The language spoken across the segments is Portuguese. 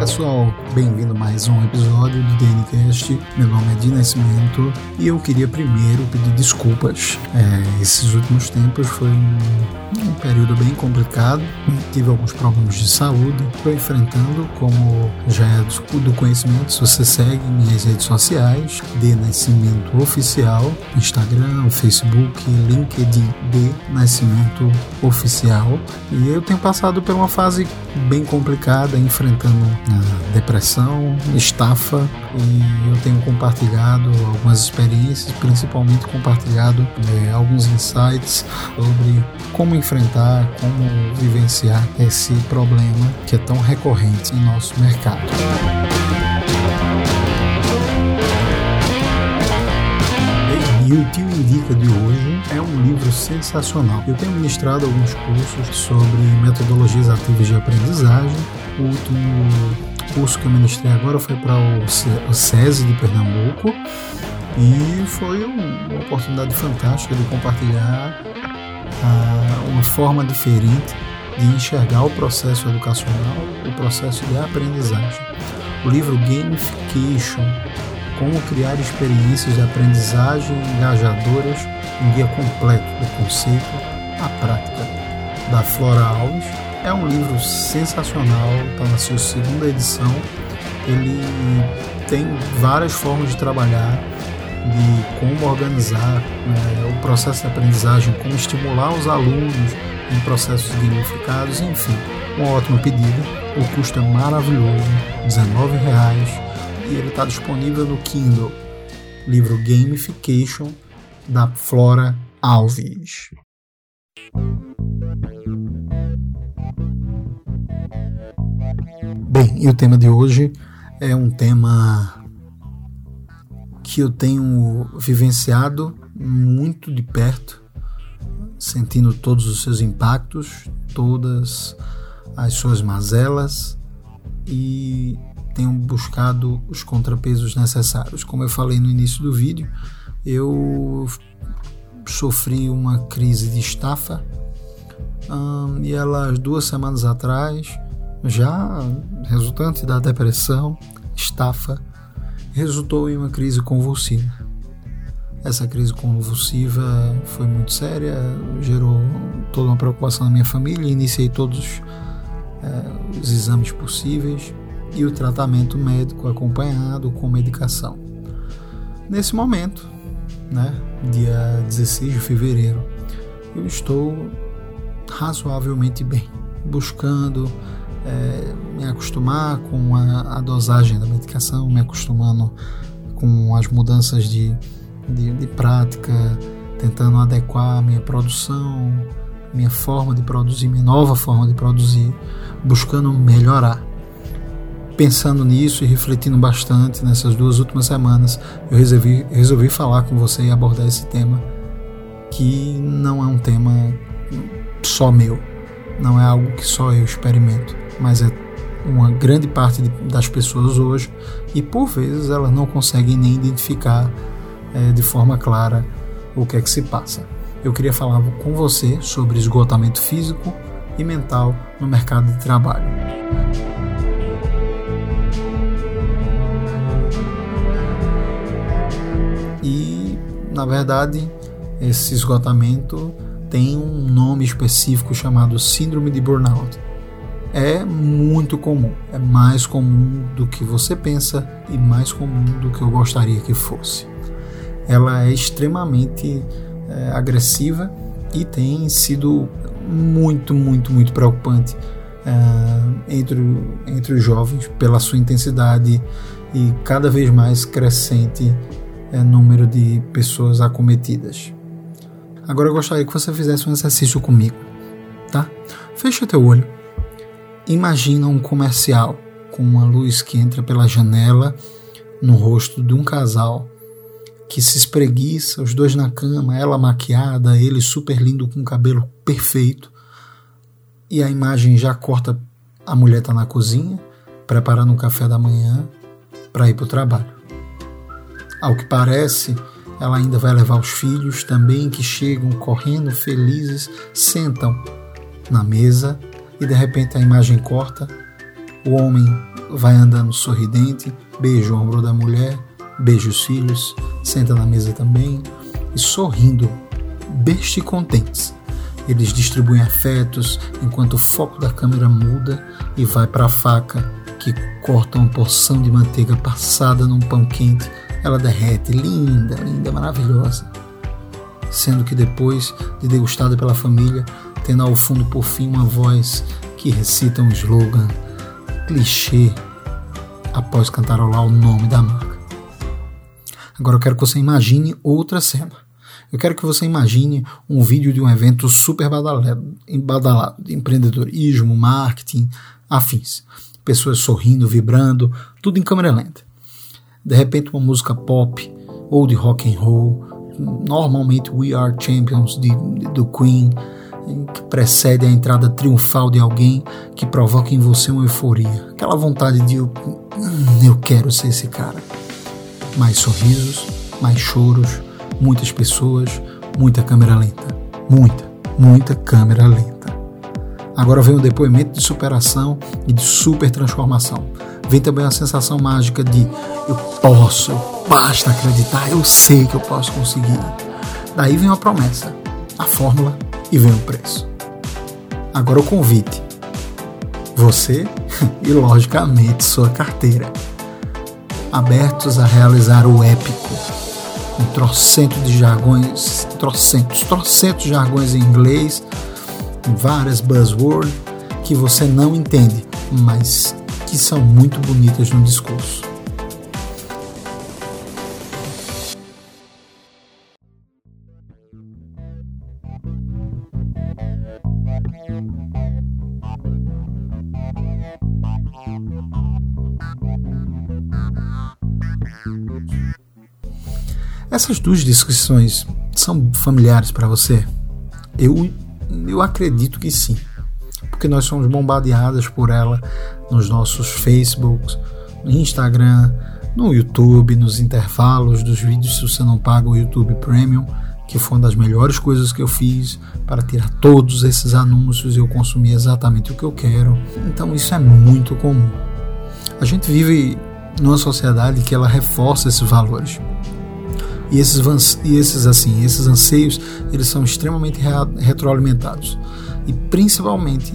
Pessoal, bem-vindo a mais um episódio do DNCast. Meu nome é Di Nascimento e eu queria primeiro pedir desculpas. É, esses últimos tempos foi um, um, período bem complicado, tive alguns problemas de saúde, estou enfrentando, como já é do, conhecimento, se você segue minhas redes sociais, D Nascimento Oficial, Instagram, Facebook, LinkedIn, D Nascimento Oficial. E eu tenho passado por uma fase bem complicada, enfrentando depressão, estafa e eu tenho compartilhado algumas experiências, principalmente compartilhado é, alguns insights sobre como enfrentar, como vivenciar esse problema que é tão recorrente em nosso mercado. E o Tio Indica de hoje é um livro sensacional. Eu tenho ministrado alguns cursos sobre metodologias ativas de aprendizagem. O último curso que eu ministrei agora foi para o SESI de Pernambuco e foi uma oportunidade fantástica de compartilhar uma forma diferente de enxergar o processo educacional, o processo de aprendizagem. O livro Gamification, como criar experiências de aprendizagem engajadoras, um guia completo do conceito à prática, da Flora Alves é um livro sensacional, está na sua segunda edição. Ele tem várias formas de trabalhar, de como organizar né, o processo de aprendizagem, como estimular os alunos em processos gamificados, enfim, um ótimo pedido. O custo é maravilhoso, R$19,00 e ele está disponível no Kindle. Livro Gamification da Flora Alves. Bem, e o tema de hoje é um tema que eu tenho vivenciado muito de perto, sentindo todos os seus impactos, todas as suas mazelas e tenho buscado os contrapesos necessários. Como eu falei no início do vídeo, eu sofri uma crise de estafa hum, e ela duas semanas atrás já resultante da depressão, estafa, resultou em uma crise convulsiva. Essa crise convulsiva foi muito séria, gerou toda uma preocupação na minha família, iniciei todos é, os exames possíveis e o tratamento médico acompanhado com medicação. Nesse momento, né, dia 16 de fevereiro, eu estou razoavelmente bem, buscando é, me acostumar com a, a, dosagem da medicação, me acostumando com as mudanças de, de, de prática, tentando adequar a minha produção, minha forma de produzir, minha nova forma de produzir, buscando melhorar. Pensando nisso e refletindo bastante nessas duas últimas semanas, eu resolvi, resolvi falar com você e abordar esse tema, que não é um tema só meu, não é algo que só eu experimento mas é uma grande parte das pessoas hoje e por vezes elas não conseguem nem identificar é, de forma clara o que é que se passa. Eu queria falar com você sobre esgotamento físico e mental no mercado de trabalho. E, na verdade, esse esgotamento tem um nome específico chamado Síndrome de Burnout é muito comum, é mais comum do que você pensa e mais comum do que eu gostaria que fosse. Ela é extremamente é, agressiva e tem sido muito, muito, muito preocupante é, entre, entre os jovens pela sua intensidade e cada vez mais crescente é, número de pessoas acometidas. Agora eu gostaria que você fizesse um exercício comigo, tá? Feche o teu olho. Imagina um comercial com uma luz que entra pela janela no rosto de um casal que se espreguiça, os dois na cama, ela maquiada, ele super lindo com o cabelo perfeito. E a imagem já corta, a mulher tá na cozinha, preparando um café da manhã para ir para o trabalho. Ao que parece, ela ainda vai levar os filhos também que chegam correndo felizes, sentam na mesa e de repente a imagem corta. O homem vai andando sorridente, beija o ombro da mulher, beija os filhos, senta na mesa também e sorrindo, besta e contentes. Eles distribuem afetos enquanto o foco da câmera muda e vai para a faca que corta uma porção de manteiga passada num pão quente. Ela derrete, linda, linda, maravilhosa. Sendo que depois de degustada pela família, tendo ao fundo por fim uma voz que recita um slogan clichê após cantarolar o nome da marca. Agora eu quero que você imagine outra cena. Eu quero que você imagine um vídeo de um evento super badalado, de empreendedorismo, marketing, afins. Pessoas sorrindo, vibrando, tudo em câmera lenta. De repente uma música pop ou de rock and roll, normalmente We Are Champions de, do Queen, que precede a entrada triunfal de alguém que provoca em você uma euforia, aquela vontade de hum, eu quero ser esse cara mais sorrisos, mais choros, muitas pessoas, muita câmera lenta. Muita, muita câmera lenta. Agora vem o depoimento de superação e de super transformação. Vem também a sensação mágica de eu posso, basta acreditar, eu sei que eu posso conseguir. Daí vem a promessa, a fórmula e vem o preço. Agora o convite. Você e, logicamente, sua carteira abertos a realizar o épico, com trocentos de jargões, trocentos, trocentos jargões em inglês, várias buzzwords que você não entende, mas que são muito bonitas no discurso. Essas duas descrições são familiares para você? Eu, eu acredito que sim, porque nós somos bombardeadas por ela nos nossos Facebooks, no Instagram, no YouTube, nos intervalos dos vídeos se você não paga o YouTube Premium, que foi uma das melhores coisas que eu fiz para tirar todos esses anúncios e eu consumir exatamente o que eu quero. Então isso é muito comum. A gente vive numa sociedade que ela reforça esses valores. E esses, e esses assim, esses anseios, eles são extremamente retroalimentados. E principalmente,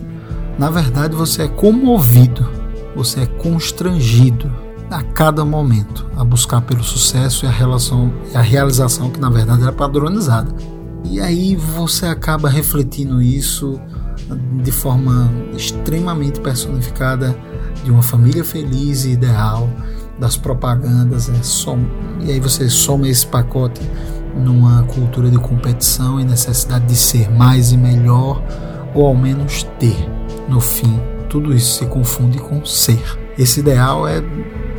na verdade, você é comovido, você é constrangido a cada momento a buscar pelo sucesso e a relação a realização que na verdade era padronizada. E aí você acaba refletindo isso de forma extremamente personificada de uma família feliz e ideal das propagandas, é som, e aí você soma esse pacote numa cultura de competição e necessidade de ser mais e melhor, ou ao menos ter. No fim, tudo isso se confunde com ser. Esse ideal é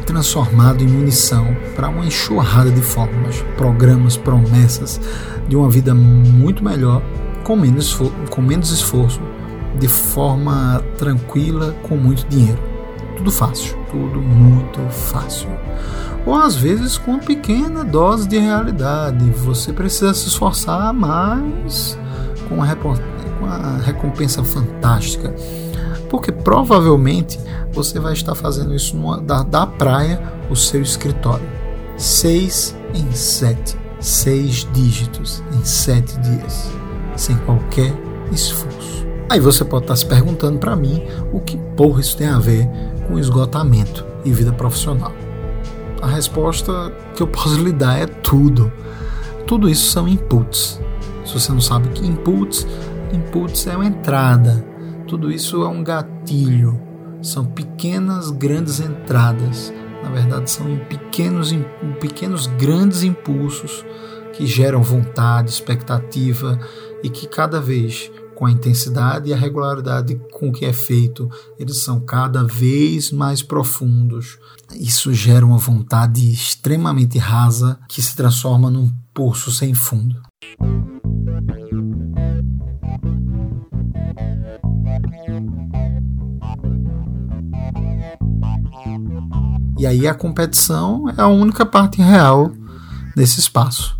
transformado em munição para uma enxurrada de formas, programas, promessas de uma vida muito melhor, com menos, com menos esforço, de forma tranquila, com muito dinheiro. Tudo fácil, tudo muito fácil. Ou às vezes com uma pequena dose de realidade. Você precisa se esforçar mais com uma, com uma recompensa fantástica. Porque provavelmente você vai estar fazendo isso numa, da, da praia, o seu escritório. Seis em sete. Seis dígitos em sete dias. Sem qualquer esforço. Aí você pode estar se perguntando para mim o que porra isso tem a ver com esgotamento e vida profissional? A resposta que eu posso lhe dar é tudo. Tudo isso são inputs. Se você não sabe que inputs, inputs é uma entrada. Tudo isso é um gatilho. São pequenas, grandes entradas Na verdade, são pequenos, pequenos grandes impulsos que geram vontade, expectativa e que cada vez com a intensidade e a regularidade com que é feito, eles são cada vez mais profundos. Isso gera uma vontade extremamente rasa que se transforma num poço sem fundo. E aí a competição é a única parte real desse espaço.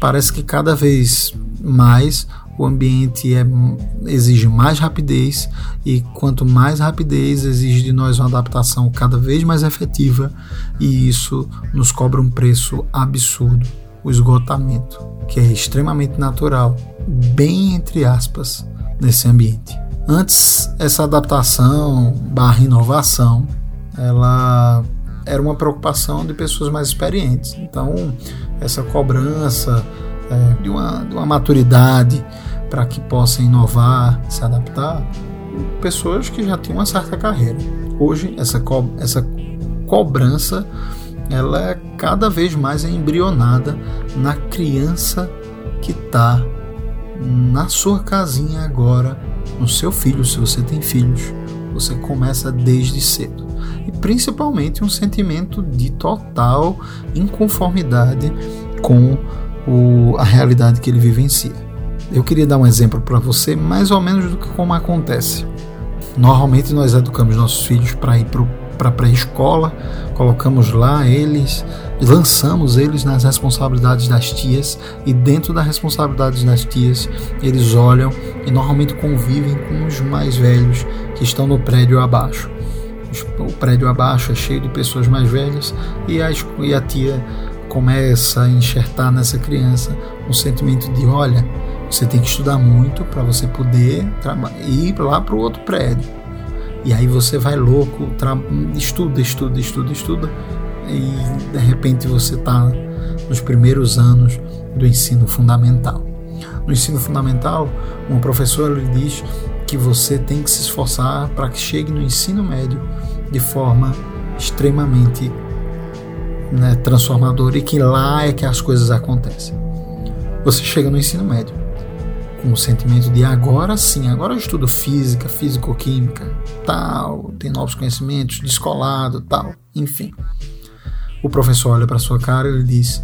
Parece que cada vez mais o ambiente é, exige mais rapidez e quanto mais rapidez exige de nós uma adaptação cada vez mais efetiva e isso nos cobra um preço absurdo, o esgotamento, que é extremamente natural, bem entre aspas, nesse ambiente. Antes essa adaptação barra inovação, ela era uma preocupação de pessoas mais experientes. Então essa cobrança é, de, uma, de uma maturidade para que possa inovar, se adaptar, pessoas que já tinham uma certa carreira. Hoje, essa, co essa cobrança ela é cada vez mais embrionada na criança que está na sua casinha agora, no seu filho, se você tem filhos. Você começa desde cedo. E principalmente um sentimento de total inconformidade com o, a realidade que ele vivencia. Eu queria dar um exemplo para você, mais ou menos do que como acontece. Normalmente nós educamos nossos filhos para ir para a pré-escola, colocamos lá eles, lançamos eles nas responsabilidades das tias e dentro das responsabilidades das tias eles olham e normalmente convivem com os mais velhos que estão no prédio abaixo. O prédio abaixo é cheio de pessoas mais velhas e a, e a tia começa a enxertar nessa criança um sentimento de: olha, você tem que estudar muito para você poder ir lá para o outro prédio. E aí você vai louco, estuda, estuda, estuda, estuda, e de repente você está nos primeiros anos do ensino fundamental. No ensino fundamental, uma professora lhe diz que você tem que se esforçar para que chegue no ensino médio de forma extremamente né, transformadora e que lá é que as coisas acontecem. Você chega no ensino médio com o sentimento de agora sim, agora eu estudo física, físico-química, tal, tem novos conhecimentos, descolado, tal, enfim. O professor olha para sua cara e ele diz: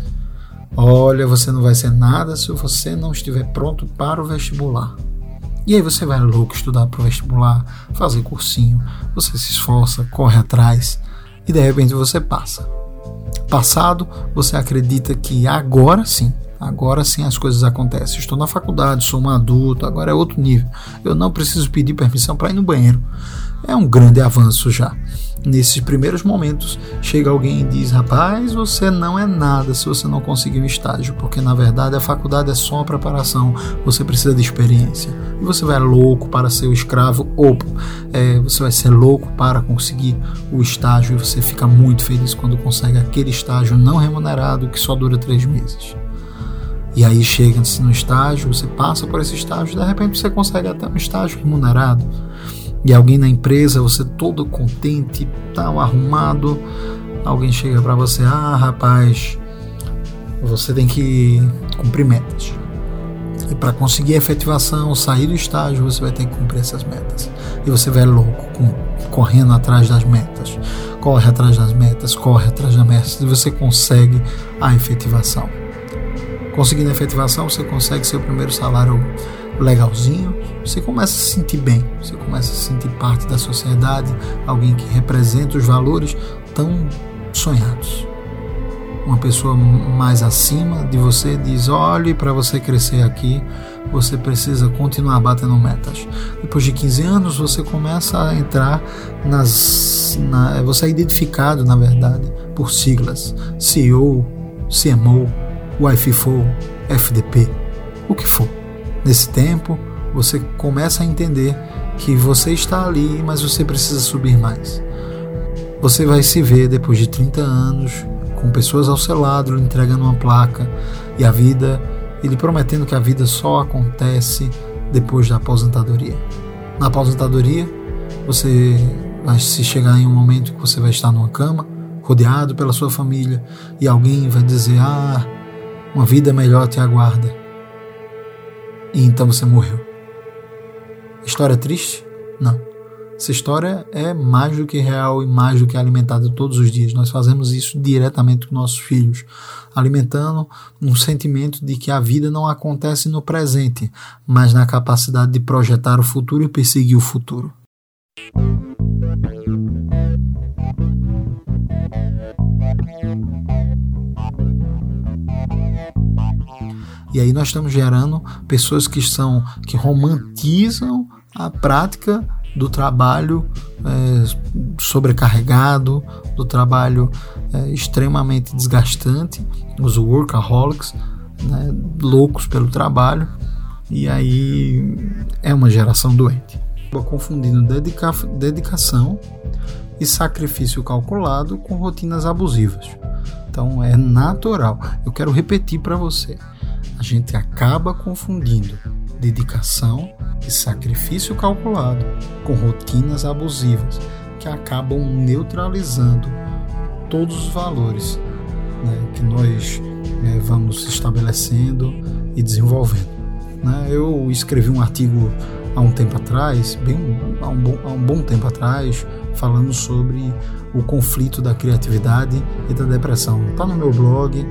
Olha, você não vai ser nada se você não estiver pronto para o vestibular. E aí você vai louco estudar para o vestibular, fazer cursinho, você se esforça, corre atrás e de repente você passa. Passado, você acredita que agora sim Agora sim as coisas acontecem. Estou na faculdade, sou um adulto, agora é outro nível. Eu não preciso pedir permissão para ir no banheiro. É um grande avanço já. Nesses primeiros momentos, chega alguém e diz: Rapaz, você não é nada se você não conseguir um estágio, porque na verdade a faculdade é só uma preparação, você precisa de experiência. E você vai louco para ser o escravo, ou é, você vai ser louco para conseguir o estágio, e você fica muito feliz quando consegue aquele estágio não remunerado que só dura três meses. E aí chega-se no estágio, você passa por esse estágio, de repente você consegue até um estágio remunerado. E alguém na empresa, você todo contente, tal, arrumado, alguém chega para você, ah, rapaz, você tem que cumprir metas. E para conseguir a efetivação, sair do estágio, você vai ter que cumprir essas metas. E você vai louco, com, correndo atrás das metas. Corre atrás das metas, corre atrás das metas, e você consegue a efetivação. Conseguindo efetivação, você consegue seu primeiro salário legalzinho, você começa a se sentir bem, você começa a se sentir parte da sociedade, alguém que representa os valores tão sonhados. Uma pessoa mais acima de você diz: olhe, para você crescer aqui, você precisa continuar batendo metas. Depois de 15 anos, você começa a entrar nas. Na, você é identificado, na verdade, por siglas: CEO, CMO, Wi-Fi FDP, o que for. Nesse tempo, você começa a entender que você está ali, mas você precisa subir mais. Você vai se ver depois de 30 anos com pessoas ao seu lado entregando uma placa e a vida, ele prometendo que a vida só acontece depois da aposentadoria. Na aposentadoria, você vai se chegar em um momento que você vai estar numa cama, rodeado pela sua família, e alguém vai dizer: Ah, uma vida melhor te aguarda. E então você morreu. História triste? Não. Essa história é mais do que real e mais do que alimentada todos os dias. Nós fazemos isso diretamente com nossos filhos, alimentando um sentimento de que a vida não acontece no presente, mas na capacidade de projetar o futuro e perseguir o futuro. E aí nós estamos gerando pessoas que são que romantizam a prática do trabalho é, sobrecarregado, do trabalho é, extremamente desgastante, os workaholics, né, loucos pelo trabalho, e aí é uma geração doente. Confundindo dedica dedicação e sacrifício calculado com rotinas abusivas. Então é natural. Eu quero repetir para você. A gente acaba confundindo dedicação e sacrifício calculado com rotinas abusivas que acabam neutralizando todos os valores né, que nós é, vamos estabelecendo e desenvolvendo. Né? Eu escrevi um artigo há um tempo atrás, bem há um, bom, há um bom tempo atrás, falando sobre o conflito da criatividade e da depressão. Está no meu blog,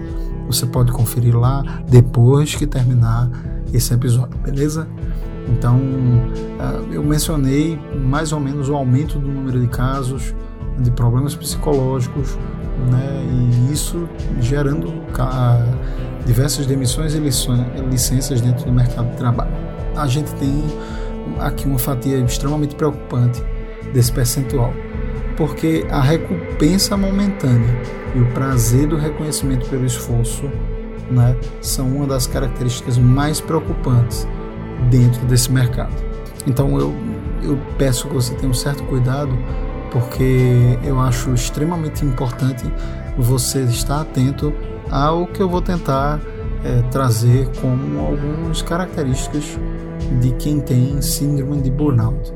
você pode conferir lá depois que terminar esse episódio, beleza? Então, ah, eu mencionei mais ou menos o aumento do número de casos de problemas psicológicos, né, e isso gerando diversas demissões e licenças dentro do mercado de trabalho. A gente tem aqui uma fatia extremamente preocupante desse percentual, porque a recompensa momentânea e o prazer do reconhecimento pelo esforço né, são uma das características mais preocupantes dentro desse mercado. Então eu, eu peço que você tenha um certo cuidado, porque eu acho extremamente importante você estar atento ao que eu vou tentar é, trazer como algumas características de quem tem síndrome de burnout.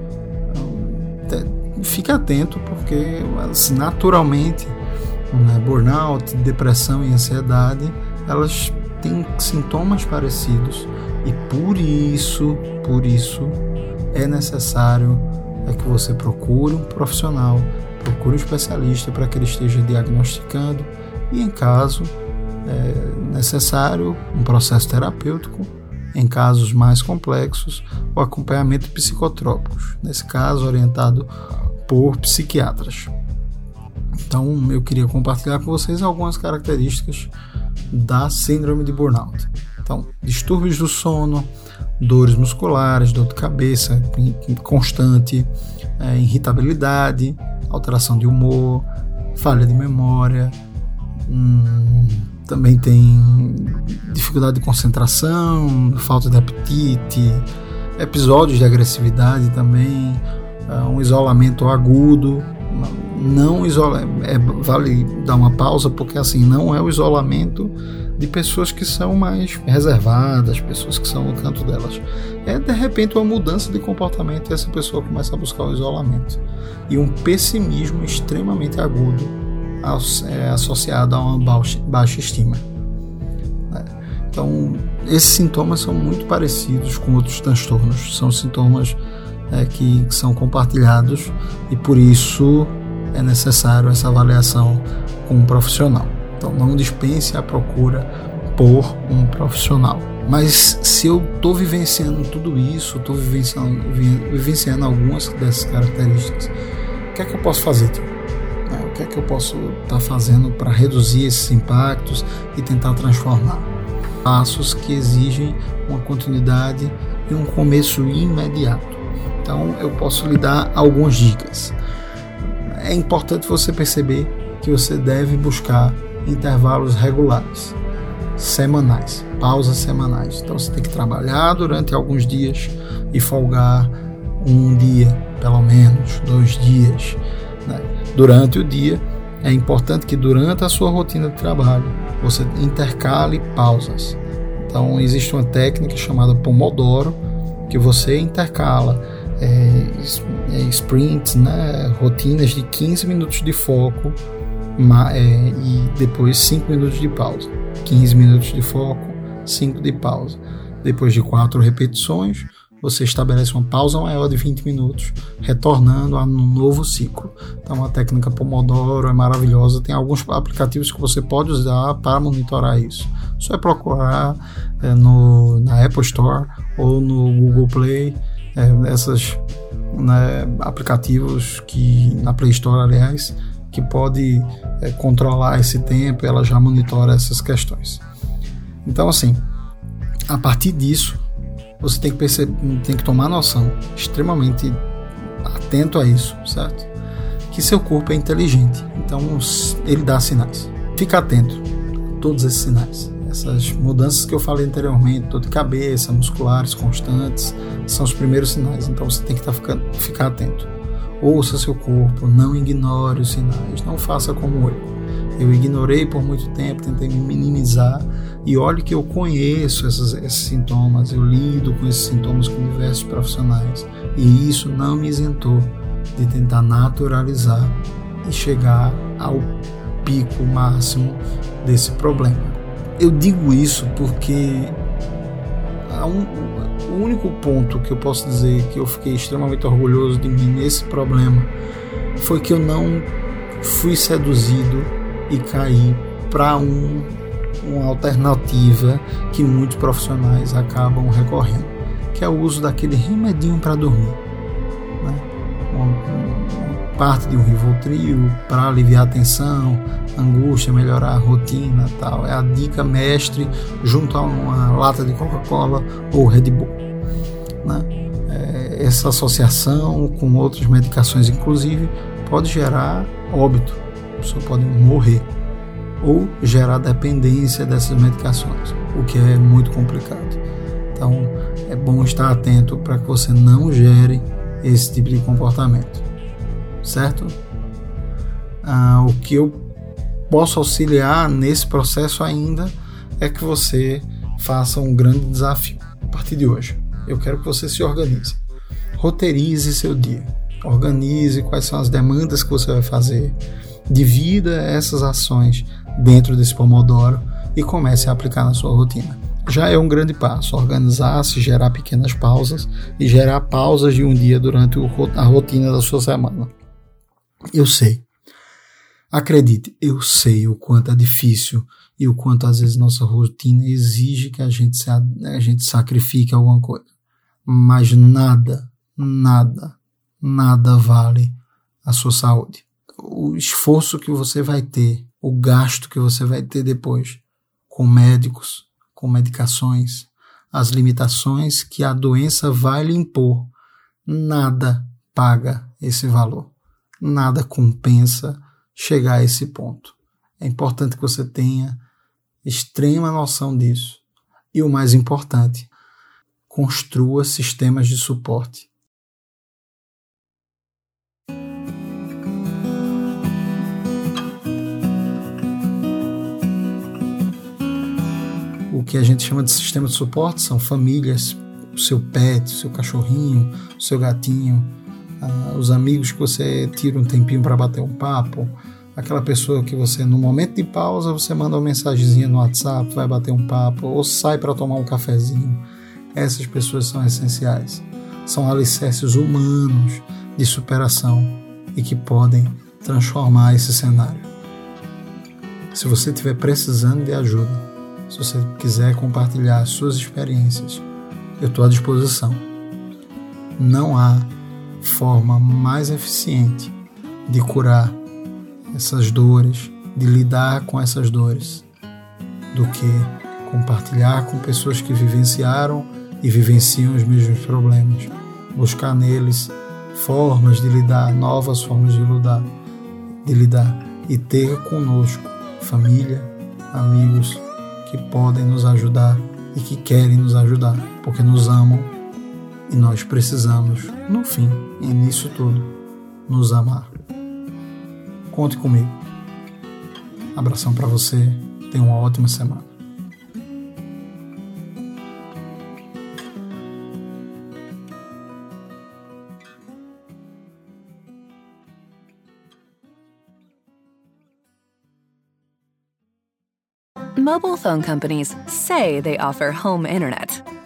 Fique atento, porque assim, naturalmente né, burnout, depressão e ansiedade elas têm sintomas parecidos e por isso, por isso é necessário é que você procure um profissional, procure um especialista para que ele esteja diagnosticando e em caso é necessário um processo terapêutico, em casos mais complexos, o acompanhamento psicotrópicos, nesse caso orientado por psiquiatras. Então eu queria compartilhar com vocês algumas características da síndrome de burnout. Então, distúrbios do sono, dores musculares, dor de cabeça constante, é, irritabilidade, alteração de humor, falha de memória, hum, também tem dificuldade de concentração, falta de apetite, episódios de agressividade também, um isolamento agudo, não isola, é, vale dar uma pausa porque assim não é o isolamento de pessoas que são mais reservadas, pessoas que são no canto delas. É de repente uma mudança de comportamento e essa pessoa começa a buscar o isolamento e um pessimismo extremamente agudo é, associado a uma baixa, estima. É. Então, esses sintomas são muito parecidos com outros transtornos, são sintomas é, que são compartilhados e por isso é necessário essa avaliação com um profissional. Então não dispense a procura por um profissional. Mas se eu estou vivenciando tudo isso, estou vivenciando, vivenciando algumas dessas características, o que é que eu posso fazer? É, o que é que eu posso estar tá fazendo para reduzir esses impactos e tentar transformar? Passos que exigem uma continuidade e um começo imediato. Então eu posso lhe dar algumas dicas. É importante você perceber que você deve buscar intervalos regulares, semanais, pausas semanais. Então você tem que trabalhar durante alguns dias e folgar um dia, pelo menos, dois dias. Né? Durante o dia, é importante que durante a sua rotina de trabalho você intercale pausas. Então existe uma técnica chamada Pomodoro que você intercala é, é, sprints, né, rotinas de 15 minutos de foco é, e depois 5 minutos de pausa. 15 minutos de foco, 5 de pausa. Depois de 4 repetições, você estabelece uma pausa maior de 20 minutos, retornando a um novo ciclo. Então, a técnica Pomodoro é maravilhosa. Tem alguns aplicativos que você pode usar para monitorar isso. Só é procurar é, no, na Apple Store ou no Google Play é, né, aplicativos que na Play Store, aliás, que pode é, controlar esse tempo. Ela já monitora essas questões. Então, assim, a partir disso você tem que perceber, tem que tomar noção, extremamente atento a isso, certo? Que seu corpo é inteligente, então ele dá sinais. Fica atento a todos esses sinais. Essas mudanças que eu falei anteriormente, dor de cabeça, musculares constantes, são os primeiros sinais. Então você tem que tá ficando, ficar atento. Ouça seu corpo, não ignore os sinais, não faça como eu. Eu ignorei por muito tempo, tentei me minimizar e olhe que eu conheço esses, esses sintomas, eu lido com esses sintomas com diversos profissionais e isso não me isentou de tentar naturalizar e chegar ao pico máximo desse problema. Eu digo isso porque um, o único ponto que eu posso dizer que eu fiquei extremamente orgulhoso de mim nesse problema foi que eu não fui seduzido e caí para um uma alternativa que muitos profissionais acabam recorrendo, que é o uso daquele remedinho para dormir. Parte de um Rivotril para aliviar a tensão, angústia, melhorar a rotina tal. É a dica mestre junto a uma lata de Coca-Cola ou Red Bull. Né? É, essa associação com outras medicações, inclusive, pode gerar óbito. A pessoa pode morrer ou gerar dependência dessas medicações, o que é muito complicado. Então, é bom estar atento para que você não gere esse tipo de comportamento, certo? Ah, o que eu posso auxiliar nesse processo ainda é que você faça um grande desafio a partir de hoje. Eu quero que você se organize, roteirize seu dia, organize quais são as demandas que você vai fazer, divida essas ações dentro desse Pomodoro e comece a aplicar na sua rotina. Já é um grande passo organizar-se, gerar pequenas pausas e gerar pausas de um dia durante a rotina da sua semana. Eu sei. Acredite, eu sei o quanto é difícil e o quanto às vezes nossa rotina exige que a gente, se, a gente sacrifique alguma coisa. Mas nada, nada, nada vale a sua saúde. O esforço que você vai ter o gasto que você vai ter depois com médicos, com medicações, as limitações que a doença vai lhe impor. Nada paga esse valor. Nada compensa chegar a esse ponto. É importante que você tenha extrema noção disso. E o mais importante, construa sistemas de suporte que a gente chama de sistema de suporte são famílias, o seu pet, o seu cachorrinho, o seu gatinho, uh, os amigos que você tira um tempinho para bater um papo, aquela pessoa que você, no momento de pausa, você manda uma mensagenzinha no WhatsApp, vai bater um papo, ou sai para tomar um cafezinho. Essas pessoas são essenciais. São alicerces humanos de superação e que podem transformar esse cenário. Se você estiver precisando de ajuda, se você quiser compartilhar suas experiências, eu estou à disposição. Não há forma mais eficiente de curar essas dores, de lidar com essas dores, do que compartilhar com pessoas que vivenciaram e vivenciam os mesmos problemas. Buscar neles formas de lidar, novas formas de lidar, de lidar e ter conosco família, amigos, que podem nos ajudar e que querem nos ajudar, porque nos amam e nós precisamos, no fim e nisso tudo, nos amar. Conte comigo. Abração para você. Tenha uma ótima semana. Mobile phone companies say they offer home internet.